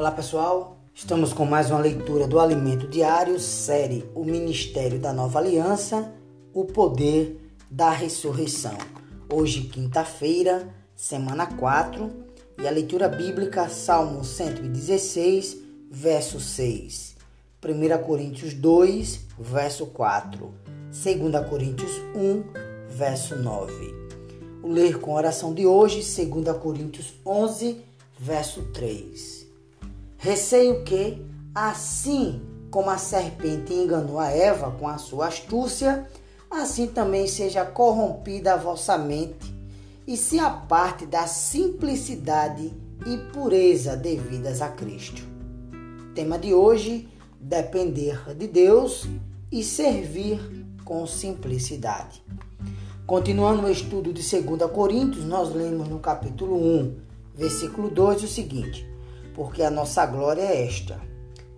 Olá pessoal, estamos com mais uma leitura do Alimento Diário, série O Ministério da Nova Aliança, o Poder da Ressurreição. Hoje, quinta-feira, semana 4, e a leitura bíblica, Salmo 116, verso 6. 1 Coríntios 2, verso 4. 2 Coríntios 1, verso 9. O ler com oração de hoje, 2 Coríntios 11, verso 3. Receio que, assim como a serpente enganou a Eva com a sua astúcia, assim também seja corrompida a vossa mente e se aparte da simplicidade e pureza devidas a Cristo. Tema de hoje: depender de Deus e servir com simplicidade. Continuando o estudo de 2 Coríntios, nós lemos no capítulo 1, versículo 2 o seguinte: Porque a nossa glória é esta,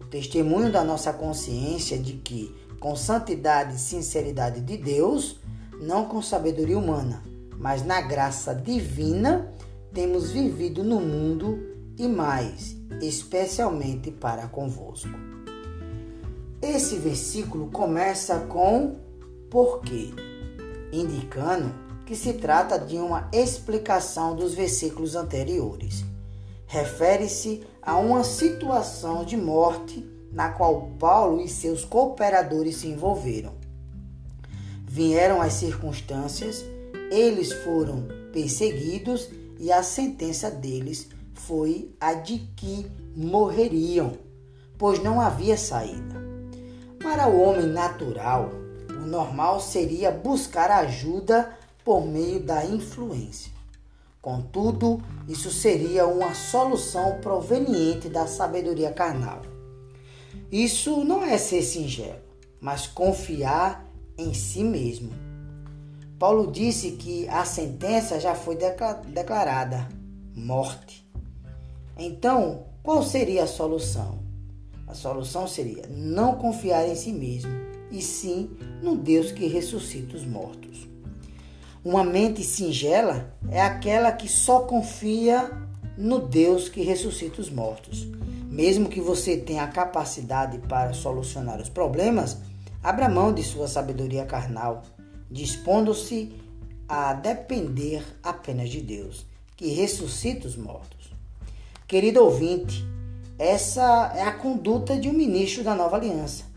o testemunho da nossa consciência de que, com santidade e sinceridade de Deus, não com sabedoria humana, mas na graça divina, temos vivido no mundo e mais, especialmente para convosco. Esse versículo começa com porquê, indicando que se trata de uma explicação dos versículos anteriores. Refere-se a uma situação de morte na qual Paulo e seus cooperadores se envolveram. Vieram as circunstâncias, eles foram perseguidos e a sentença deles foi a de que morreriam, pois não havia saída. Para o homem natural, o normal seria buscar ajuda por meio da influência. Contudo, isso seria uma solução proveniente da sabedoria carnal. Isso não é ser singelo, mas confiar em si mesmo. Paulo disse que a sentença já foi declarada morte. Então, qual seria a solução? A solução seria não confiar em si mesmo e sim no Deus que ressuscita os mortos. Uma mente singela é aquela que só confia no Deus que ressuscita os mortos. Mesmo que você tenha a capacidade para solucionar os problemas, abra mão de sua sabedoria carnal, dispondo-se a depender apenas de Deus, que ressuscita os mortos. Querido ouvinte, essa é a conduta de um ministro da nova aliança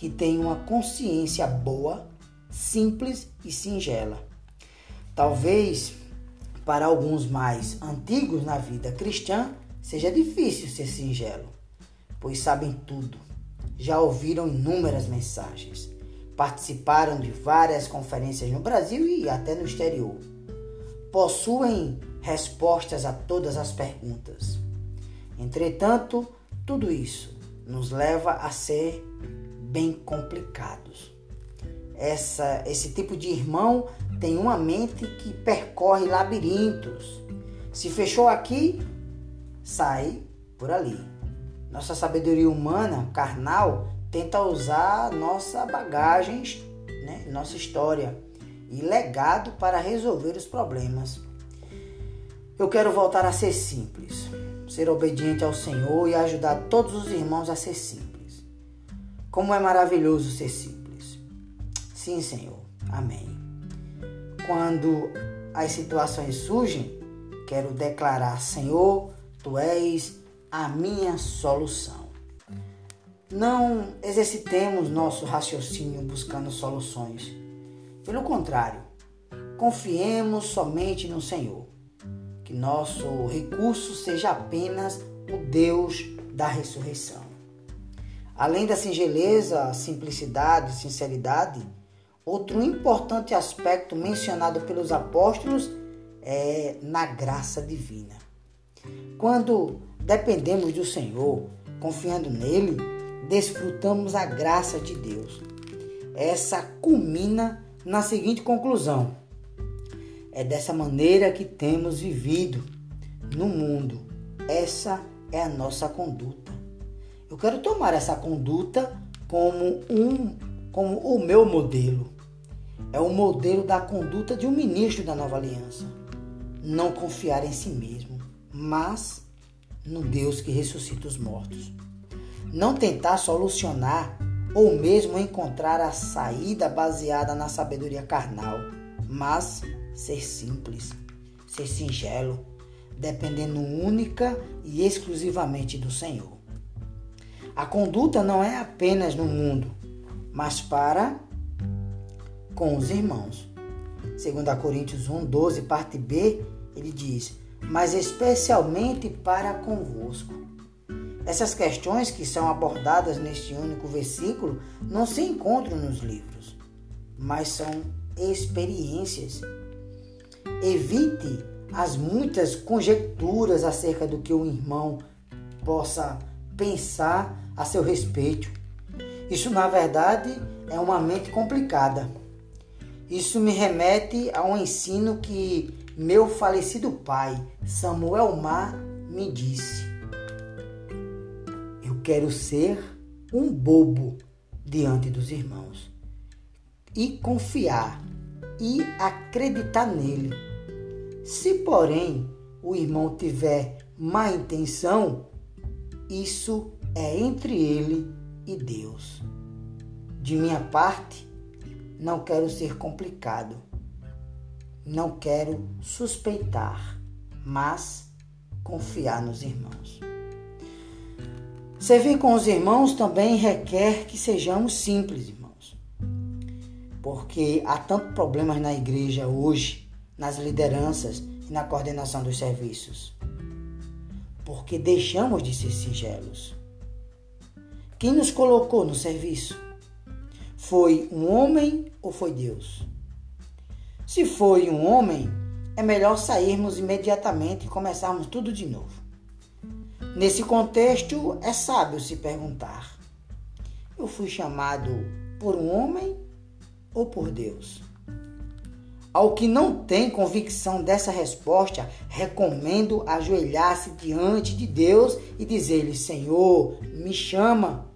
que tem uma consciência boa, simples e singela. Talvez para alguns mais antigos na vida cristã seja difícil ser singelo, pois sabem tudo, já ouviram inúmeras mensagens, participaram de várias conferências no Brasil e até no exterior. Possuem respostas a todas as perguntas. Entretanto, tudo isso nos leva a ser bem complicados. Essa, esse tipo de irmão tem uma mente que percorre labirintos. Se fechou aqui, sai por ali. Nossa sabedoria humana, carnal, tenta usar nossa bagagem, né, nossa história e legado para resolver os problemas. Eu quero voltar a ser simples, ser obediente ao Senhor e ajudar todos os irmãos a ser simples. Como é maravilhoso ser simples. Sim, Senhor. Amém. Quando as situações surgem, quero declarar: Senhor, tu és a minha solução. Não exercitemos nosso raciocínio buscando soluções. Pelo contrário, confiemos somente no Senhor. Que nosso recurso seja apenas o Deus da ressurreição. Além da singeleza, simplicidade sinceridade, outro importante aspecto mencionado pelos apóstolos é na graça divina. Quando dependemos do Senhor, confiando nele, desfrutamos a graça de Deus. Essa culmina na seguinte conclusão: é dessa maneira que temos vivido no mundo. Essa é a nossa conduta. Eu quero tomar essa conduta como um como o meu modelo. É o modelo da conduta de um ministro da Nova Aliança. Não confiar em si mesmo, mas no Deus que ressuscita os mortos. Não tentar solucionar ou mesmo encontrar a saída baseada na sabedoria carnal, mas ser simples, ser singelo, dependendo única e exclusivamente do Senhor. A conduta não é apenas no mundo, mas para com os irmãos. Segundo Coríntios 1, 12, parte B, ele diz: "Mas especialmente para convosco". Essas questões que são abordadas neste único versículo não se encontram nos livros, mas são experiências. Evite as muitas conjecturas acerca do que o irmão possa pensar a seu respeito. Isso, na verdade, é uma mente complicada. Isso me remete a um ensino que meu falecido pai, Samuel Mar, me disse. Eu quero ser um bobo diante dos irmãos e confiar e acreditar nele se, porém, o irmão tiver má intenção, isso é entre ele e Deus. De minha parte, não quero ser complicado, não quero suspeitar, mas confiar nos irmãos. Servir com os irmãos também requer que sejamos simples, irmãos. Porque há tantos problemas na igreja hoje nas lideranças e na coordenação dos serviços. Porque deixamos de ser singelos. Quem nos colocou no serviço? Foi um homem ou foi Deus? Se foi um homem, é melhor sairmos imediatamente e começarmos tudo de novo. Nesse contexto, é sábio se perguntar: eu fui chamado por um homem ou por Deus? Ao que não tem convicção dessa resposta, recomendo ajoelhar-se diante de Deus e dizer-lhe: Senhor, me chama.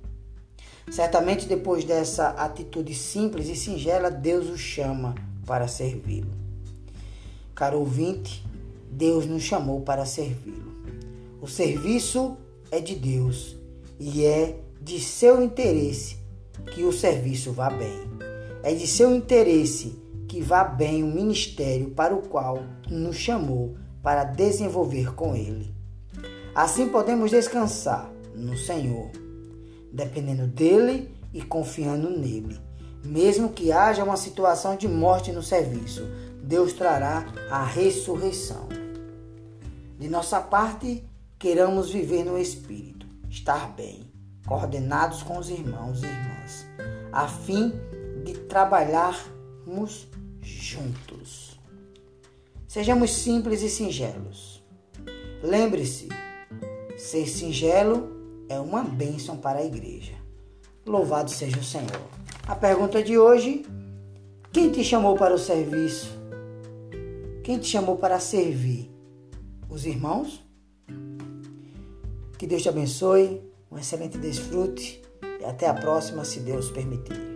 Certamente depois dessa atitude simples e singela, Deus o chama para servi-lo. Caro ouvinte, Deus nos chamou para servi-lo. O serviço é de Deus e é de seu interesse que o serviço vá bem. É de seu interesse que vá bem o ministério para o qual nos chamou para desenvolver com Ele. Assim podemos descansar no Senhor, dependendo dele e confiando nele. Mesmo que haja uma situação de morte no serviço, Deus trará a ressurreição. De nossa parte, queiramos viver no Espírito, estar bem, coordenados com os irmãos e irmãs, a fim de trabalharmos juntos. Sejamos simples e singelos. Lembre-se, ser singelo é uma bênção para a igreja. Louvado seja o Senhor. A pergunta de hoje: quem te chamou para o serviço? Quem te chamou para servir? Os irmãos? Que Deus te abençoe, um excelente desfrute e até a próxima, se Deus permitir.